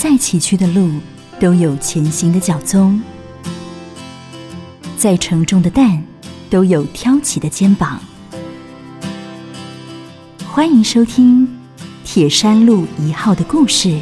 再崎岖的路都有前行的脚踪，再沉重的担都有挑起的肩膀。欢迎收听《铁山路一号》的故事。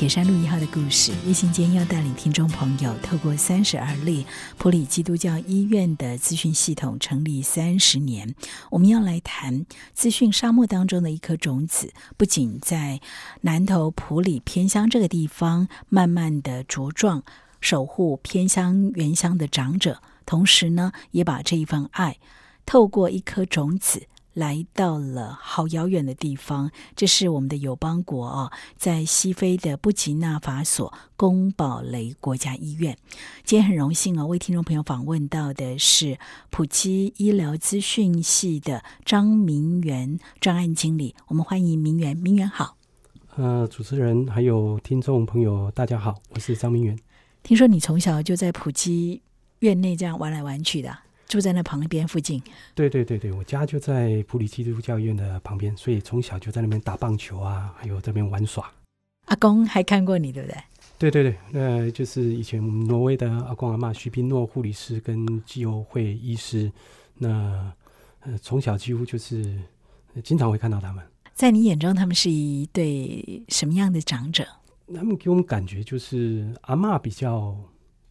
铁山路一号的故事，叶信坚要带领听众朋友，透过三十而立普里基督教医院的资讯系统成立三十年，我们要来谈资讯沙漠当中的一颗种子，不仅在南投普里偏乡这个地方慢慢的茁壮，守护偏乡原乡的长者，同时呢，也把这一份爱透过一颗种子。来到了好遥远的地方，这是我们的友邦国哦，在西非的布吉纳法索宫堡雷国家医院。今天很荣幸哦，为听众朋友访问到的是普基医疗资讯系的张明元专案经理。我们欢迎明元，明元好。呃，主持人还有听众朋友，大家好，我是张明元。听说你从小就在普基院内这样玩来玩去的。住在那旁边附近，对对对对，我家就在普里基督教医院的旁边，所以从小就在那边打棒球啊，还有这边玩耍。阿公还看过你，对不对？对对对，那就是以前挪威的阿公阿妈徐宾诺护理师跟基友会医师，那呃从小几乎就是经常会看到他们。在你眼中，他们是一对什么样的长者？他们给我们感觉就是阿妈比较。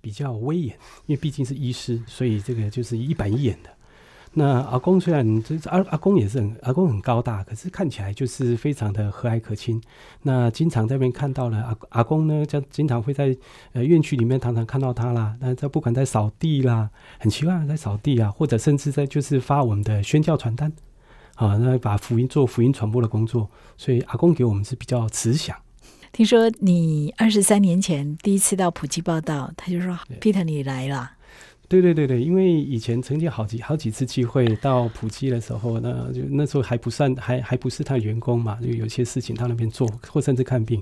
比较威严，因为毕竟是医师，所以这个就是一板一眼的。那阿公虽然这阿阿公也是很阿公很高大，可是看起来就是非常的和蔼可亲。那经常在那边看到了阿阿公呢，就经常会在呃院区里面常常看到他啦。那他不管在扫地啦，很奇怪在扫地啊，或者甚至在就是发我们的宣教传单啊，那把福音做福音传播的工作。所以阿公给我们是比较慈祥。听说你二十三年前第一次到普吉报道，他就说：“Peter，你来了。”对对对对，因为以前曾经好几好几次机会到普吉的时候，那就那时候还不算还还不是他员工嘛，就有些事情到那边做，或甚至看病。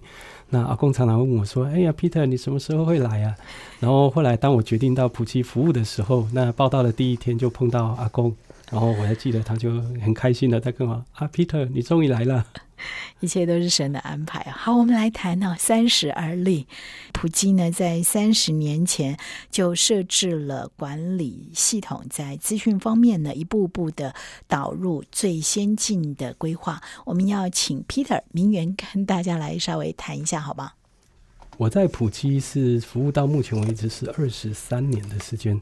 那阿公常常问我说：“哎呀，Peter，你什么时候会来啊？”然后后来当我决定到普吉服务的时候，那报道的第一天就碰到阿公。然后我还记得，他就很开心的在跟我啊，Peter，你终于来了，一切都是神的安排。好，我们来谈呢，三十而立。普基呢，在三十年前就设置了管理系统，在资讯方面呢，一步步的导入最先进的规划。我们要请 Peter 明源跟大家来稍微谈一下，好吗？我在普基是服务到目前为止是二十三年的时间。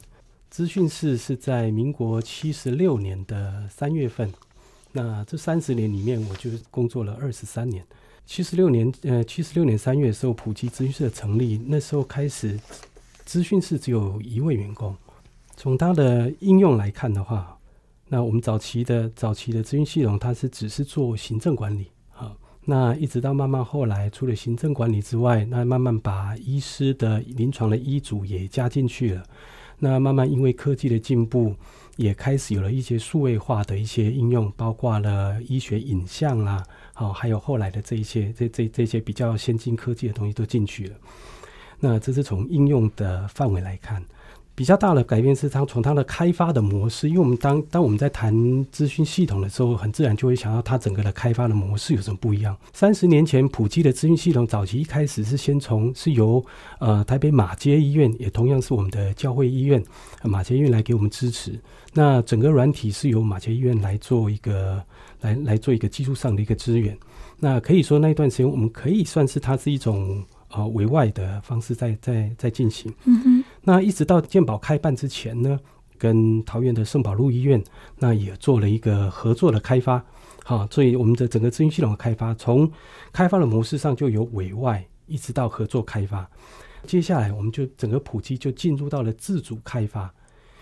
资讯室是在民国七十六年的三月份，那这三十年里面，我就工作了二十三年。七十六年，呃，七十六年三月的时候，普及资讯室的成立，那时候开始，资讯室只有一位员工。从它的应用来看的话，那我们早期的早期的资讯系统，它是只是做行政管理啊。那一直到慢慢后来，除了行政管理之外，那慢慢把医师的临床的医嘱也加进去了。那慢慢因为科技的进步，也开始有了一些数位化的一些应用，包括了医学影像啦，好，还有后来的这一些这这这些比较先进科技的东西都进去了。那这是从应用的范围来看。比较大的改变是，它从它的开发的模式，因为我们当当我们在谈资讯系统的时候，很自然就会想到它整个的开发的模式有什么不一样。三十年前普及的资讯系统，早期一开始是先从是由呃台北马街医院，也同样是我们的教会医院马街医院来给我们支持。那整个软体是由马街医院来做一个来来做一个技术上的一个支援。那可以说那一段时间，我们可以算是它是一种。啊，委外的方式在在在进行。嗯哼，那一直到健保开办之前呢，跟桃园的圣保路医院那也做了一个合作的开发。哈，所以我们的整个资讯系统的开发，从开发的模式上就有委外，一直到合作开发。接下来，我们就整个普及就进入到了自主开发。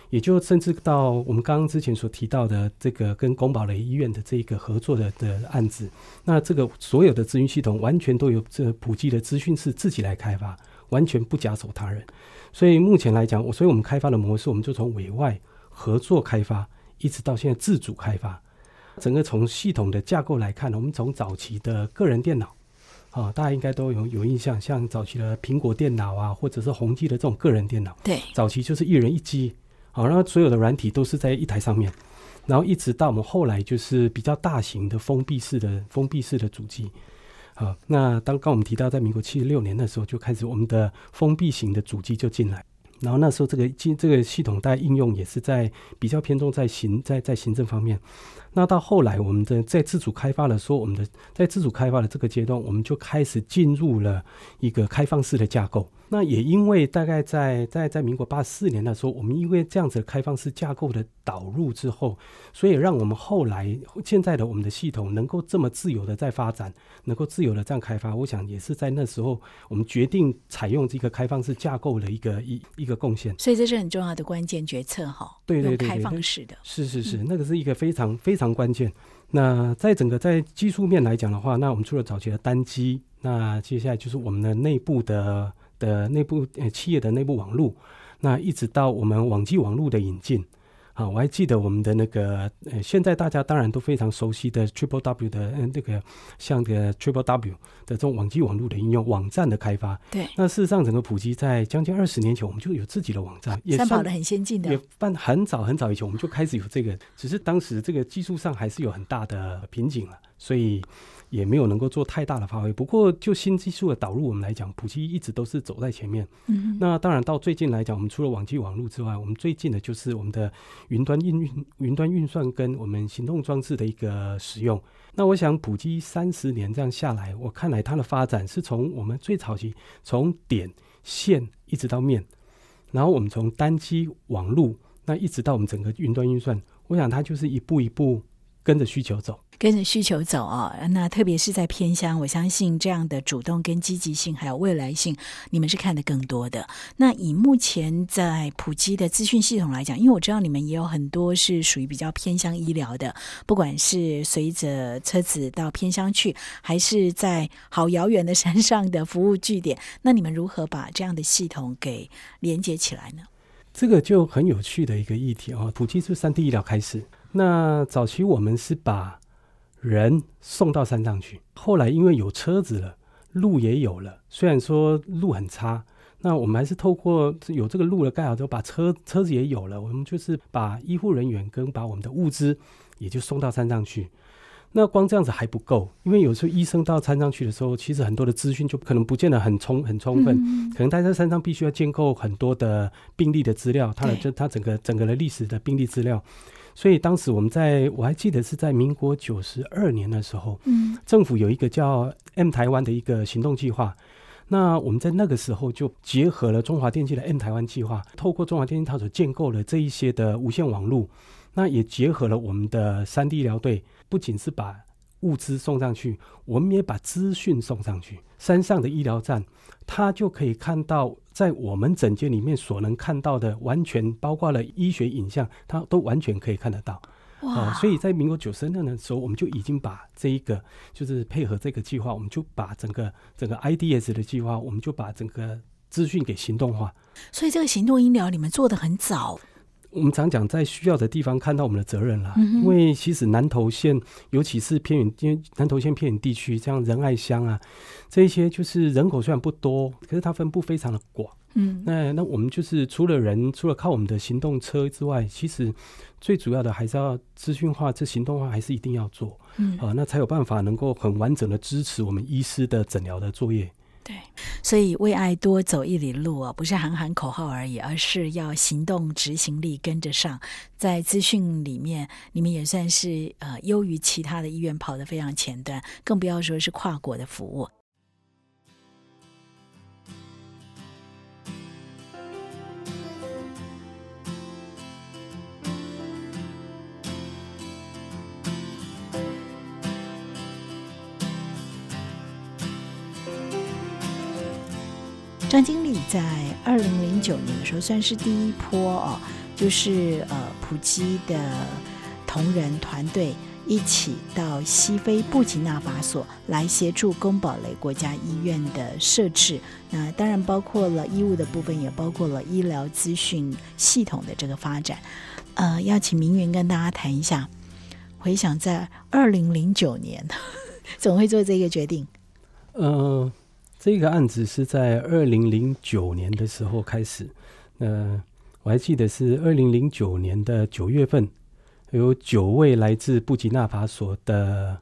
也就甚至到我们刚刚之前所提到的这个跟宫保雷医院的这个合作的的案子，那这个所有的资讯系统完全都由这普及的资讯是自己来开发，完全不假手他人。所以目前来讲，我所以我们开发的模式，我们就从委外合作开发，一直到现在自主开发。整个从系统的架构来看，我们从早期的个人电脑啊，大家应该都有有印象，像早期的苹果电脑啊，或者是宏基的这种个人电脑，对，早期就是一人一机。好，然后所有的软体都是在一台上面。然后一直到我们后来就是比较大型的封闭式的封闭式的主机。好，那刚刚我们提到在民国七十六年的时候就开始我们的封闭型的主机就进来。然后那时候这个机这个系统带应用也是在比较偏重在行在在行政方面。那到后来我们的在自主开发的说我们的在自主开发的这个阶段，我们就开始进入了一个开放式的架构。那也因为大概在在在民国八四年的时候，我们因为这样子开放式架构的导入之后，所以让我们后来现在的我们的系统能够这么自由的在发展，能够自由的这样开发，我想也是在那时候我们决定采用这个开放式架构的一个一一个贡献。所以这是很重要的关键决策哈。对对对，开放式的，是是是，那个是一个非常非常常关键。那在整个在技术面来讲的话，那我们除了早期的单机，那接下来就是我们的内部的。的内部呃企业的内部网络，那一直到我们网际网络的引进，啊，我还记得我们的那个呃，现在大家当然都非常熟悉的 Triple W 的嗯那个像这个 Triple W 的这种网际网络的应用网站的开发，对，那事实上整个普及在将近二十年前，我们就有自己的网站，也跑的很先进的，也办很早很早以前我们就开始有这个，只是当时这个技术上还是有很大的瓶颈了，所以。也没有能够做太大的发挥。不过，就新技术的导入我们来讲，普及一直都是走在前面。嗯，那当然到最近来讲，我们除了网际网络之外，我们最近的就是我们的云端运运云端运算跟我们行动装置的一个使用。那我想普及三十年这样下来，我看来它的发展是从我们最早期从点线一直到面，然后我们从单机网络那一直到我们整个云端运算，我想它就是一步一步跟着需求走。跟着需求走啊，那特别是在偏乡，我相信这样的主动跟积极性还有未来性，你们是看得更多的。那以目前在普及的资讯系统来讲，因为我知道你们也有很多是属于比较偏向医疗的，不管是随着车子到偏乡去，还是在好遥远的山上的服务据点，那你们如何把这样的系统给连接起来呢？这个就很有趣的一个议题啊。普及是三 D 医疗开始，那早期我们是把人送到山上去，后来因为有车子了，路也有了，虽然说路很差，那我们还是透过有这个路了盖好之后，把车车子也有了，我们就是把医护人员跟把我们的物资也就送到山上去。那光这样子还不够，因为有时候医生到山上去的时候，其实很多的资讯就可能不见得很充很充分，可能他在山上必须要建构很多的病例的资料，他的这他整个整个的历史的病例资料。所以当时我们在我还记得是在民国九十二年的时候，嗯，政府有一个叫 M 台湾的一个行动计划。那我们在那个时候就结合了中华电信的 M 台湾计划，透过中华电信它所建构了这一些的无线网络，那也结合了我们的三 D 医疗队，不仅是把物资送上去，我们也把资讯送上去。山上的医疗站，他就可以看到。在我们整间里面所能看到的，完全包括了医学影像，他都完全可以看得到。哇！所以在民国九十年的时候，我们就已经把这一个，就是配合这个计划，我们就把整个整个 IDS 的计划，我们就把整个资讯给行动化。所以这个行动医疗你们做的很早。我们常讲，在需要的地方看到我们的责任了。因为其实南投县，尤其是偏远，因为南投县偏远地区，像仁爱乡啊，这一些就是人口虽然不多，可是它分布非常的广。嗯，那那我们就是除了人，除了靠我们的行动车之外，其实最主要的还是要资讯化，这行动化还是一定要做。嗯，啊，那才有办法能够很完整的支持我们医师的诊疗的作业。对，所以为爱多走一里路啊，不是喊喊口号而已，而是要行动执行力跟着上。在资讯里面，你们也算是呃优于其他的医院跑得非常前端，更不要说是跨国的服务。张经理在二零零九年的时候，算是第一波哦，就是呃普基的同仁团队一起到西非布吉纳法索来协助宫保雷国家医院的设置。那当然包括了医务的部分，也包括了医疗资讯系统的这个发展。呃，要请明云跟大家谈一下，回想在二零零九年，怎么会做这个决定？嗯。这个案子是在二零零九年的时候开始，呃，我还记得是二零零九年的九月份，有九位来自布吉纳法索的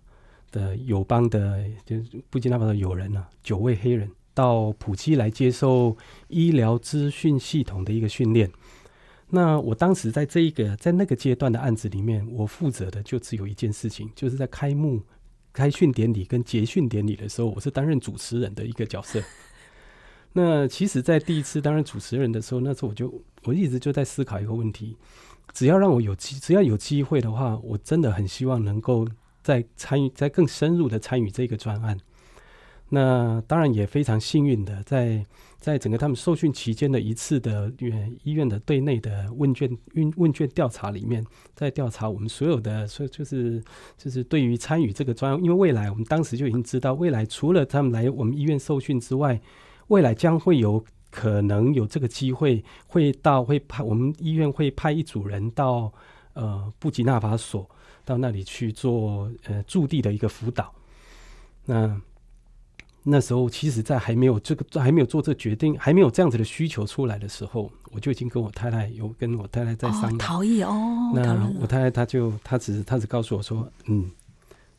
的友邦的，就是布吉纳法索友人啊，九位黑人到普基来接受医疗资讯系统的一个训练。那我当时在这一个在那个阶段的案子里面，我负责的就只有一件事情，就是在开幕、开训典礼跟结训典礼的时候，我是担任主持人的一个角色。那其实，在第一次担任主持人的时候，那时候我就我一直就在思考一个问题：只要让我有机，只要有机会的话，我真的很希望能够在参与，在更深入的参与这个专案。那当然也非常幸运的在。在整个他们受训期间的一次的院医院的对内的问卷问问卷调查里面，在调查我们所有的，所以就是就是对于参与这个专，因为未来我们当时就已经知道，未来除了他们来我们医院受训之外，未来将会有可能有这个机会，会到会派我们医院会派一组人到呃布吉纳法索到那里去做呃驻地的一个辅导，那。那时候，其实，在还没有这个还没有做这决定，还没有这样子的需求出来的时候，我就已经跟我太太有跟我太太在商量。逃逸哦，那我太太她就她只她只告诉我说，嗯，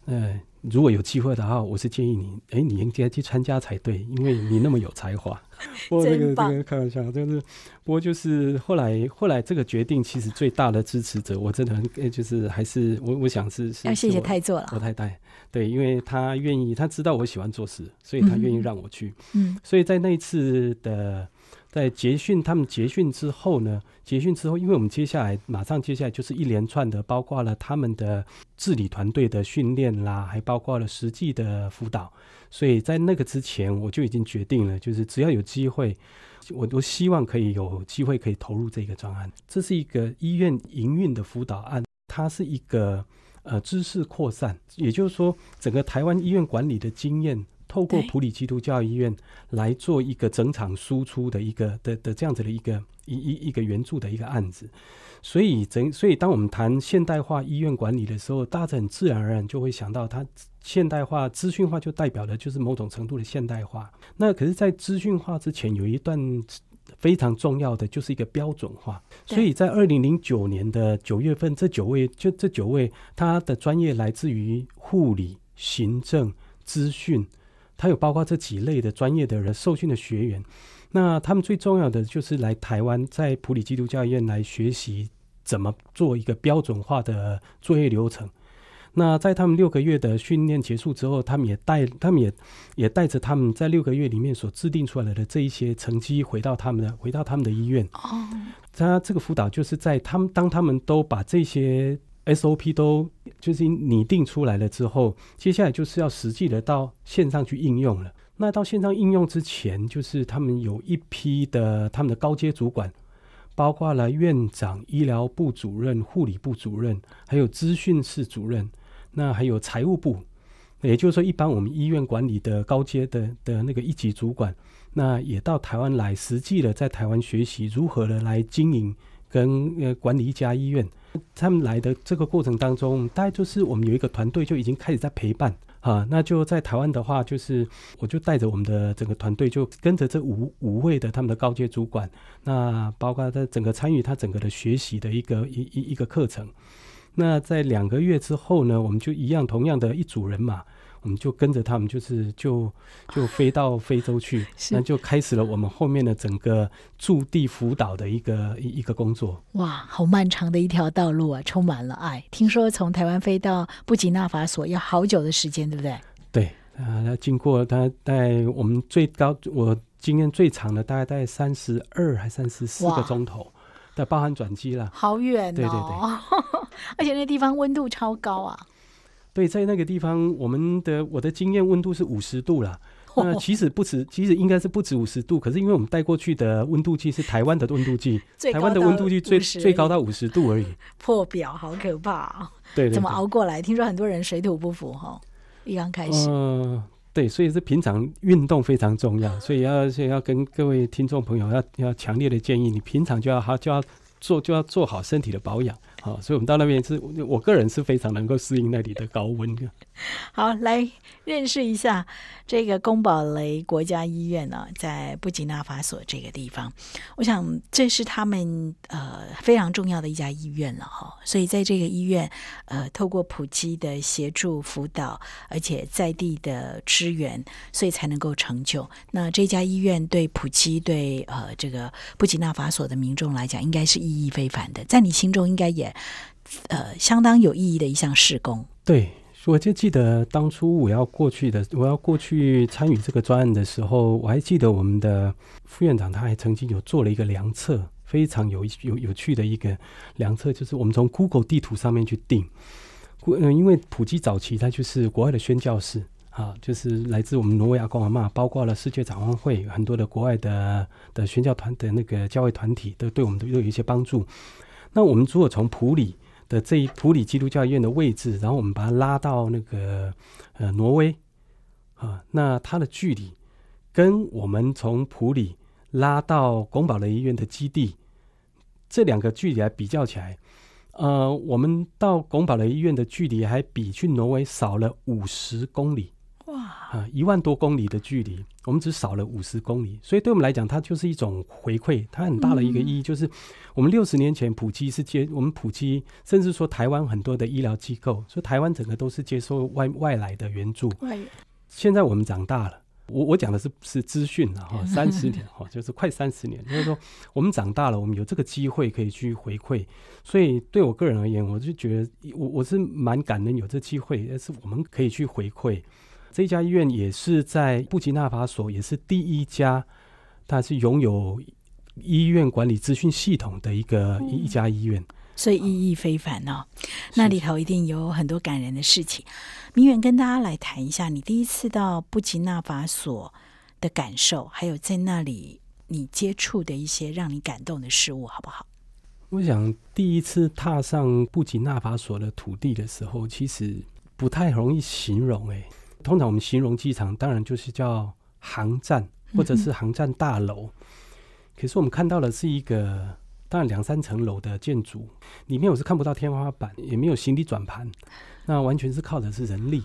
呃，如果有机会的话，我是建议你，哎，你应该去参加才对，因为你那么有才华。不过这个这个开玩笑，就是不过就是后来后来这个决定，其实最大的支持者，我真的很就是还是我我想是是要谢谢太座了，我太太。对，因为她愿意，她知道我喜欢做事，所以她愿意让我去。嗯，所以在那一次的在结训，他们结训之后呢，结训之后，因为我们接下来马上接下来就是一连串的，包括了他们的治理团队的训练啦，还包括了实际的辅导。所以在那个之前，我就已经决定了，就是只要有机会，我都希望可以有机会可以投入这个专案。这是一个医院营运的辅导案，它是一个。呃，知识扩散，也就是说，整个台湾医院管理的经验，透过普里基督教医院来做一个整场输出的一个的的这样子的一个一一一个援助的一个案子。所以，整所以当我们谈现代化医院管理的时候，大家很自然而然就会想到，它现代化、资讯化就代表的就是某种程度的现代化。那可是，在资讯化之前，有一段。非常重要的就是一个标准化，所以在二零零九年的九月份，这九位就这九位，他的专业来自于护理、行政、资讯，他有包括这几类的专业的人受训的学员。那他们最重要的就是来台湾，在普里基督教医院来学习怎么做一个标准化的作业流程。那在他们六个月的训练结束之后，他们也带，他们也也带着他们在六个月里面所制定出来的这一些成绩，回到他们的回到他们的医院。哦，他这个辅导就是在他们当他们都把这些 SOP 都就是拟定出来了之后，接下来就是要实际的到线上去应用了。那到线上应用之前，就是他们有一批的他们的高阶主管。包括了院长、医疗部主任、护理部主任，还有资讯室主任，那还有财务部，也就是说，一般我们医院管理的高阶的的那个一级主管，那也到台湾来，实际的在台湾学习如何的来经营跟呃管理一家医院。他们来的这个过程当中，大概就是我们有一个团队就已经开始在陪伴。啊，那就在台湾的话，就是我就带着我们的整个团队，就跟着这五五位的他们的高阶主管，那包括他整个参与他整个的学习的一个一一一个课程。那在两个月之后呢，我们就一样同样的一组人马。我们就跟着他们，就是就就飞到非洲去，那就开始了我们后面的整个驻地辅导的一个一一个工作。哇，好漫长的一条道路啊，充满了爱。听说从台湾飞到布吉纳法索要好久的时间，对不对？对啊，要经过他在我们最高我经验最长的大概在三十二还三十四个钟头，的包含转机了。好远哦，对对对，而且那地方温度超高啊。对，在那个地方，我们的我的经验温度是五十度啦。那其实不止，其实应该是不止五十度。可是因为我们带过去的温度计是台湾的温度计，台湾的温度计最最高到五十度而已。破表，好可怕！对，怎么熬过来？听说很多人水土不服哈。一刚开始，嗯，对，所以是平常运动非常重要，所以要要跟各位听众朋友要要强烈的建议，你平常就要好就要做就要做好身体的保养。好，所以我们到那边是，我个人是非常能够适应那里的高温的。好，来认识一下这个宫保雷国家医院呢，在布吉纳法索这个地方。我想这是他们呃非常重要的一家医院了哈。所以在这个医院，呃，透过普基的协助辅导，而且在地的支援，所以才能够成就。那这家医院对普基对呃这个布吉纳法索的民众来讲，应该是意义非凡的。在你心中，应该也呃相当有意义的一项事工。对，我就记得当初我要过去的，我要过去参与这个专案的时候，我还记得我们的副院长他还曾经有做了一个量测，非常有有有趣的一个量测，就是我们从 Google 地图上面去定，嗯，因为普及早期它就是国外的宣教士啊，就是来自我们挪威亚共和嘛，包括了世界展望会很多的国外的的宣教团的那个教会团体，都对我们都有一些帮助。那我们如果从普里的这一普里基督教医院的位置，然后我们把它拉到那个呃挪威啊，那它的距离跟我们从普里拉到宫保雷医院的基地这两个距离来比较起来，呃，我们到宫保雷医院的距离还比去挪威少了五十公里。啊，一万多公里的距离，我们只少了五十公里，所以对我们来讲，它就是一种回馈。它很大的一个意义就是，我们六十年前普及是接我们普及，甚至说台湾很多的医疗机构，所以台湾整个都是接受外外来的援助。现在我们长大了，我我讲的是是资讯了哈，三十年哈，就是快三十年，就是说我们长大了，我们有这个机会可以去回馈。所以对我个人而言，我就觉得我我是蛮感恩有这机会，但是我们可以去回馈。这家医院也是在布吉纳法索，也是第一家，它是拥有医院管理资讯系统的一个一家医院，所以意义非凡哦。那里头一定有很多感人的事情。明远跟大家来谈一下，你第一次到布吉纳法索的感受，还有在那里你接触的一些让你感动的事物，好不好？我想第一次踏上布吉纳法索的土地的时候，其实不太容易形容，哎。通常我们形容机场，当然就是叫航站或者是航站大楼。可是我们看到的是一个，当然两三层楼的建筑，里面我是看不到天花板，也没有行李转盘，那完全是靠的是人力。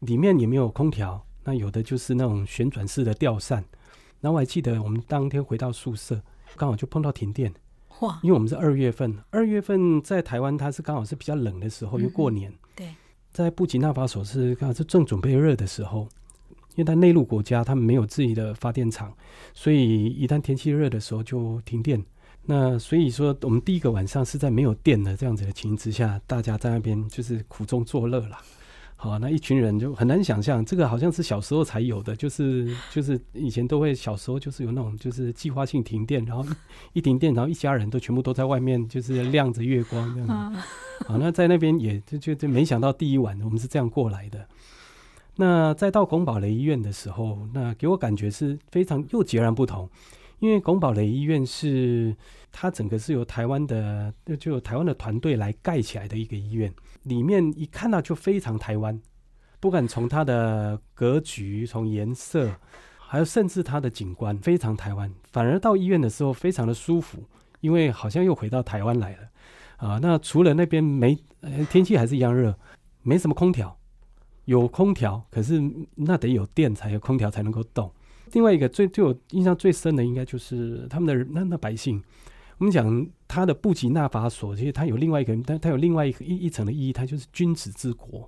里面也没有空调，那有的就是那种旋转式的吊扇。然后我还记得我们当天回到宿舍，刚好就碰到停电。哇！因为我们是二月份，二月份在台湾它是刚好是比较冷的时候，因为过年。对。在布吉纳法索是刚好是正准备热的时候，因为它内陆国家，他们没有自己的发电厂，所以一旦天气热的时候就停电。那所以说，我们第一个晚上是在没有电的这样子的情形之下，大家在那边就是苦中作乐了。好，那一群人就很难想象，这个好像是小时候才有的，就是就是以前都会小时候就是有那种就是计划性停电，然后一停电，然后一家人都全部都在外面就是亮着月光这样子。好，那在那边也就就就没想到第一晚我们是这样过来的。那再到宫保雷医院的时候，那给我感觉是非常又截然不同，因为拱堡雷医院是它整个是由台湾的就台湾的团队来盖起来的一个医院。里面一看到就非常台湾，不管从它的格局、从颜色，还有甚至它的景观，非常台湾。反而到医院的时候非常的舒服，因为好像又回到台湾来了啊。那除了那边没天气还是一样热，没什么空调，有空调，可是那得有电才有空调才能够动。另外一个最对我印象最深的，应该就是他们的那那百姓。我们讲他的布吉纳法索，其实它有另外一个，但它有另外一个一一层的意义，它就是君子之国，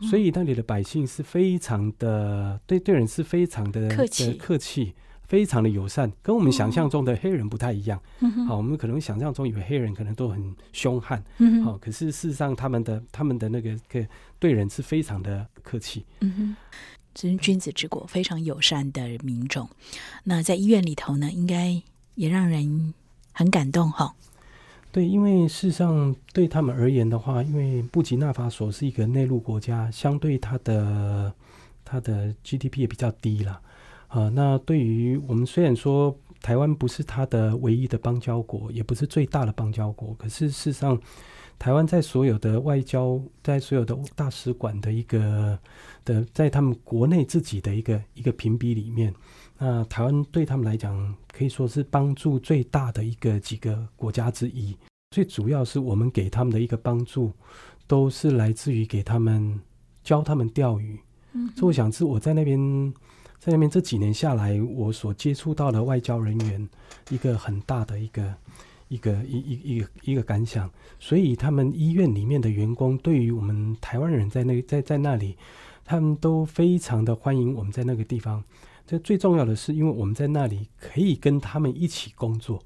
所以那里的百姓是非常的对对人是非常的客气，客气，非常的友善，跟我们想象中的黑人不太一样。好，我们可能想象中以为黑人可能都很凶悍，好，可是事实上他们的他们的那个个对人是非常的客气。嗯哼，真君子之国，非常友善的民众。那在医院里头呢，应该也让人。很感动哈，对，因为事实上对他们而言的话，因为布吉纳法索是一个内陆国家，相对它的它的 GDP 也比较低了啊。那对于我们虽然说台湾不是它的唯一的邦交国，也不是最大的邦交国，可是事实上台湾在所有的外交，在所有的大使馆的一个的，在他们国内自己的一个一个评比里面。那台湾对他们来讲，可以说是帮助最大的一个几个国家之一。最主要是我们给他们的一个帮助，都是来自于给他们教他们钓鱼。嗯，所以我想是我在那边，在那边这几年下来，我所接触到的外交人员一个很大的一个一个一一一个一个感想。所以他们医院里面的员工对于我们台湾人在那在在那里，他们都非常的欢迎我们在那个地方。这最重要的是，因为我们在那里可以跟他们一起工作，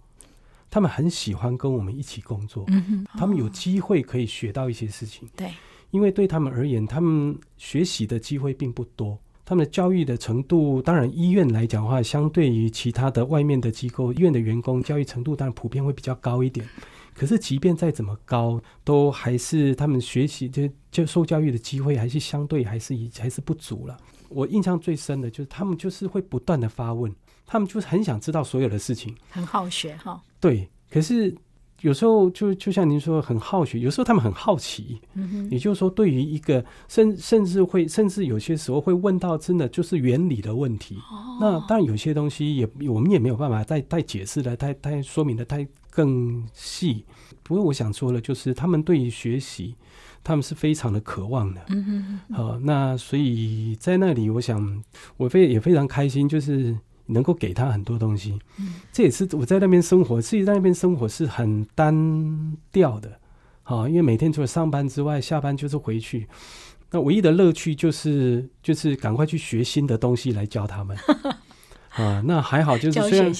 他们很喜欢跟我们一起工作，嗯哼，他们有哦机会可以学到一些事情。对，因为对他们而言，他们学习的机会并不多。他们的教育的程度，当然医院来讲的话，相对于其他的外面的机构，医院的员工教育程度当然普遍会比较高一点。可是，即便再怎么高，都还是他们学习就就受教育的机会，还是相对还是以还是不足了。我印象最深的就是他们就是会不断的发问，他们就是很想知道所有的事情。很好学哈。对，可是有时候就就像您说，很好学，有时候他们很好奇。也就是说，对于一个甚甚至会甚至有些时候会问到真的就是原理的问题。哦，那当然有些东西也我们也没有办法再再解释的太太说明的太更细。不过我想说的，就是他们对于学习，他们是非常的渴望的。嗯哼哼，好、那所以在那里，我想我非也非常开心，就是能够给他很多东西。嗯这也是我在那边生活，自己在那边生活是很单调的，好、因为每天除了上班之外，下班就是回去。那唯一的乐趣就是就是赶快去学新的东西来教他们。啊，那还好，就是虽然。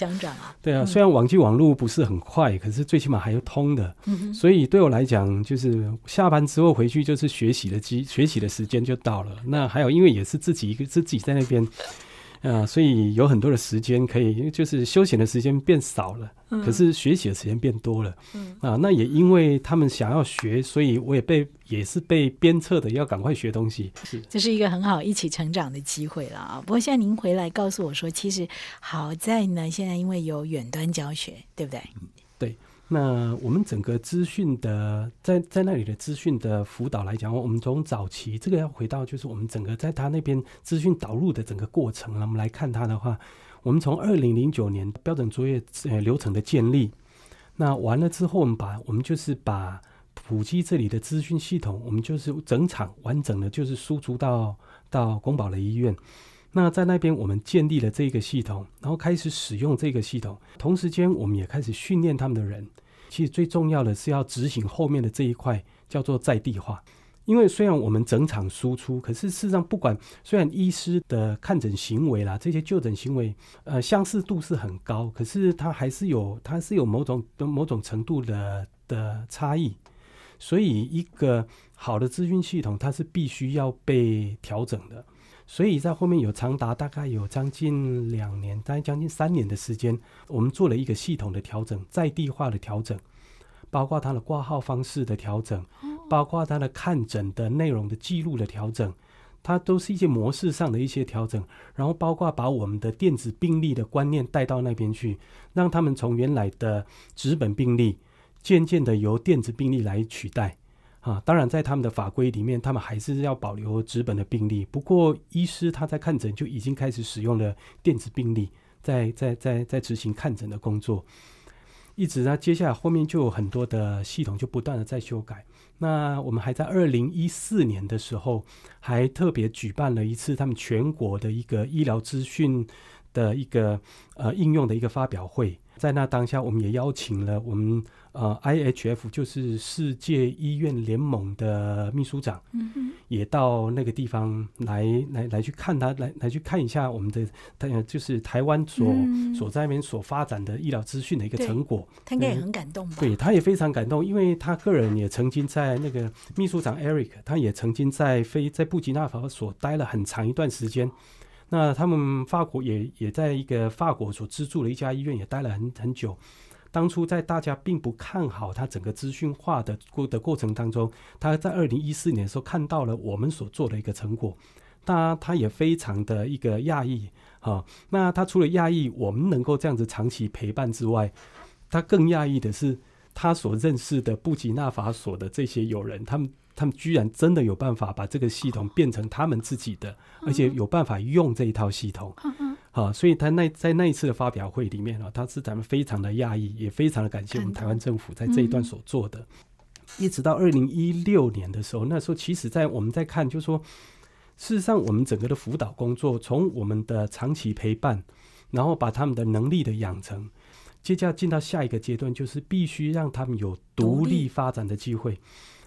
对啊，嗯虽然网际网络不是很快，可是最起码还有通的。嗯，所以对我来讲，就是下班之后回去就是学习的机学习的时间就到了。那还有，因为也是自己一个是自己在那边，啊、所以有很多的时间可以，就是休闲的时间变少了，嗯可是学习的时间变多了。嗯啊，那也因为他们想要学，所以我也被也是被鞭策的要赶快学东西。是这是一个很好一起成长的机会了啊！不过现在您回来告诉我说，其实好在呢，现在因为有远端教学，对不对对？那我们整个资讯的在在那里的资讯的辅导来讲，我们从早期这个要回到就是我们整个在他那边资讯导入的整个过程，我们来看它的话，我们从二零零九年标准作业呃流程的建立，那完了之后，我们把我们就是把普及这里的资讯系统，我们就是整场完整的就是输出到到宫保的医院。那在那边，我们建立了这个系统，然后开始使用这个系统。同时间，我们也开始训练他们的人。其实最重要的是要执行后面的这一块，叫做在地化。因为虽然我们整场输出，可是事实上，不管虽然医师的看诊行为啦，这些就诊行为，呃，相似度是很高，可是它还是有，它是有某种某种程度的的差异。所以，一个好的资讯系统，它是必须要被调整的。所以在后面有长达大概有将近两年，大概将近三年的时间，我们做了一个系统的调整，在地化的调整，包括它的挂号方式的调整，包括它的看诊的内容的记录的调整，它都是一些模式上的一些调整，然后包括把我们的电子病历的观念带到那边去，让他们从原来的纸本病历，渐渐的由电子病历来取代。啊，当然，在他们的法规里面，他们还是要保留纸本的病历。不过，医师他在看诊就已经开始使用了电子病历，在在在在执行看诊的工作。一直呢，接下来后面就有很多的系统就不断的在修改。那我们还在二零一四年的时候，还特别举办了一次他们全国的一个医疗资讯的一个呃应用的一个发表会。在那当下，我们也邀请了我们呃 IHF，就是世界医院联盟的秘书长，嗯哼，也到那个地方来来来去看他，来来去看一下我们的，呃，就是台湾所、嗯所在那边所发展的医疗资讯的一个成果。他应该也很感动吧？对，他也非常感动，因为他个人也曾经在那个秘书长 Eric，他也曾经在非在布吉纳法所待了很长一段时间。那他们法国也也在一个法国所资助的一家医院也待了很很久。当初在大家并不看好他整个资讯化的过的过程当中，他在二零一四年的时候看到了我们所做的一个成果，那他也非常的一个讶异啊。那他除了讶异我们能够这样子长期陪伴之外，他更讶异的是他所认识的布吉纳法索的这些友人，他们他们居然真的有办法把这个系统变成他们自己的，而且有办法用这一套系统。啊，所以他那在那一次的发表会里面啊，他是咱们非常的讶异，也非常的感谢我们台湾政府在这一段所做的。一直到二零一六年的时候，那时候其实在我们在看，就是说，事实上我们整个的辅导工作，从我们的长期陪伴，然后把他们的能力的养成，接下来进到下一个阶段，就是必须让他们有独立发展的机会。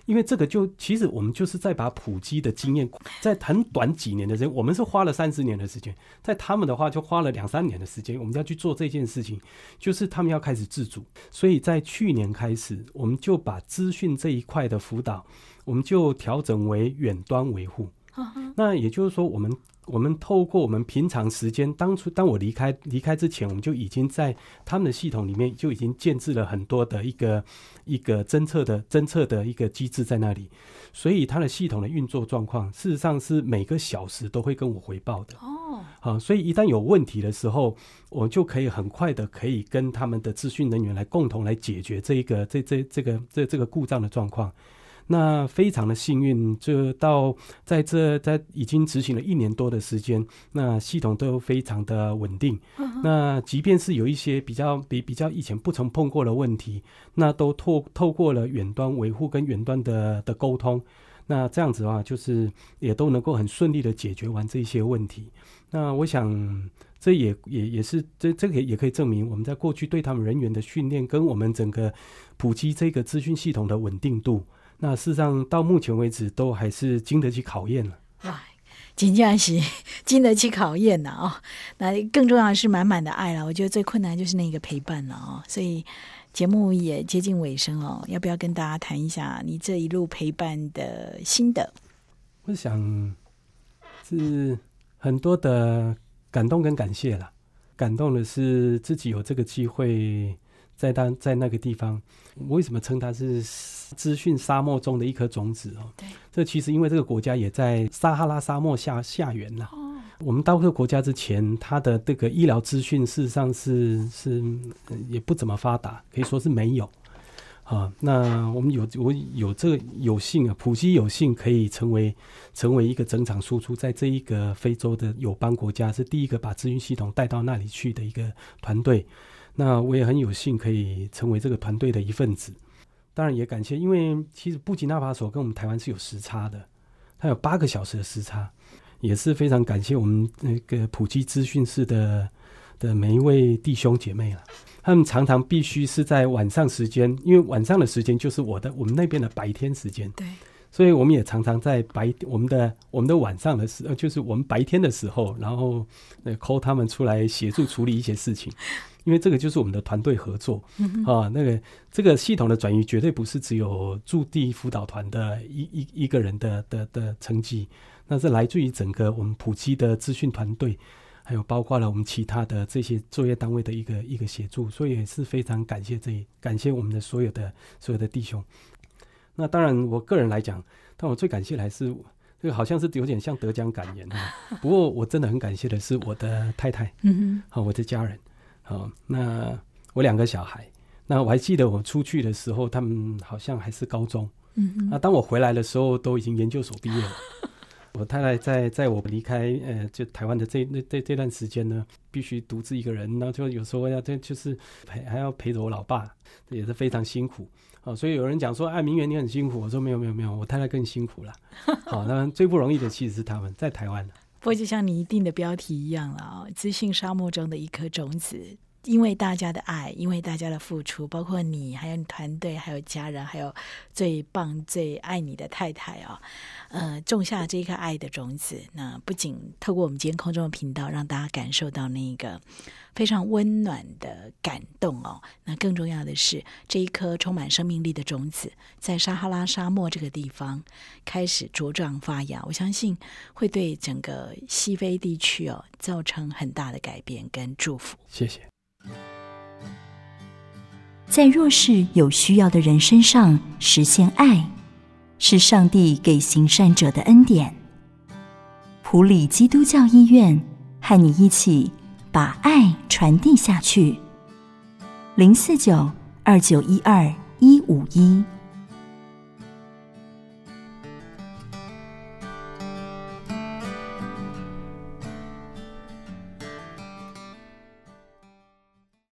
因为这个就其实我们就是在把普及的经验，在很短几年的时间，我们是花了三十年的时间，在他们的话就花了两三年的时间，我们要去做这件事情，就是他们要开始自主。所以在去年开始，我们就把资讯这一块的辅导，我们就调整为远端维护。那也就是说，我们。我们透过我们平常时间，当初当我离开离开之前，我们就已经在他们的系统里面就已经建置了很多的一个一个侦测的侦测的一个机制在那里，所以它的系统的运作状况，事实上是每个小时都会跟我回报的。哦，好，所以一旦有问题的时候，我就可以很快的可以跟他们的资讯人员来共同来解决这一个这这这个这这个故障的状况。那非常的幸运，就到在这在已经执行了一年多的时间，那系统都非常的稳定。那即便是有一些比较比比较以前不曾碰过的问题，那都透透过了远端维护跟远端的的沟通，那这样子的话，就是也都能够很顺利的解决完这些问题。那我想，这也也也是这这个也也可以证明，我们在过去对他们人员的训练跟我们整个普及这个资讯系统的稳定度。那事实上，到目前为止都还是经得起考验了。哇，金佳是 经得起考验的哦。那更重要的是满满的爱了。我觉得最困难就是那个陪伴了哦。所以节目也接近尾声哦，要不要跟大家谈一下你这一路陪伴的心得？我想是很多的感动跟感谢了。感动的是自己有这个机会。在当在那个地方，为什么称它是资讯沙漠中的一颗种子哦？对，这其实因为这个国家也在撒哈拉沙漠下下缘呐。哦，我们到这个国家之前，它的这个医疗资讯事实上是是也不怎么发达，可以说是没有。啊，那我们有我有这个有幸啊，普西有幸可以成为成为一个整场输出，在这一个非洲的友邦国家，是第一个把资讯系统带到那里去的一个团队。那我也很有幸可以成为这个团队的一份子，当然也感谢，因为其实布吉纳法索跟我们台湾是有时差的，它有八个小时的时差，也是非常感谢我们那个普及资讯室的的每一位弟兄姐妹了，他们常常必须是在晚上时间，因为晚上的时间就是我的我们那边的白天时间，对，所以我们也常常在白我们的我们的晚上的时，就是我们白天的时候，然后呃 call 他们出来协助处理一些事情。因为这个就是我们的团队合作啊，那个这个系统的转移绝对不是只有驻地辅导团的一一一个人的的的成绩，那是来自于整个我们普及的资讯团队，还有包括了我们其他的这些作业单位的一个一个协助，所以也是非常感谢这一感谢我们的所有的所有的弟兄。那当然，我个人来讲，但我最感谢的还是这个好像是有点像得奖感言啊。不过我真的很感谢的是我的太太，嗯好我的家人。哦，那我两个小孩，那我还记得我出去的时候，他们好像还是高中。嗯，那当我回来的时候，都已经研究所毕业了。我太太在在我离开呃，就台湾的这那这这段时间呢，必须独自一个人，然后就有时候要这就是陪还要陪着我老爸，也是非常辛苦。哦，所以有人讲说，哎，明媛你很辛苦，我说没有没有没有，我太太更辛苦了。好，那最不容易的其实是他们在台湾不过，就像你一定的标题一样了啊，资讯沙漠中的一颗种子，因为大家的爱，因为大家的付出，包括你，还有你团队，还有家人，还有最棒、最爱你的太太哦，呃，种下这一颗爱的种子。那不仅透过我们今天空中的频道，让大家感受到那个。非常温暖的感动哦，那更重要的是，这一颗充满生命力的种子，在撒哈拉沙漠这个地方开始茁壮发芽。我相信会对整个西非地区哦造成很大的改变跟祝福。谢谢。在弱势有需要的人身上实现爱，是上帝给行善者的恩典。普里基督教医院和你一起。把爱传递下去。零四九二九一二一五一。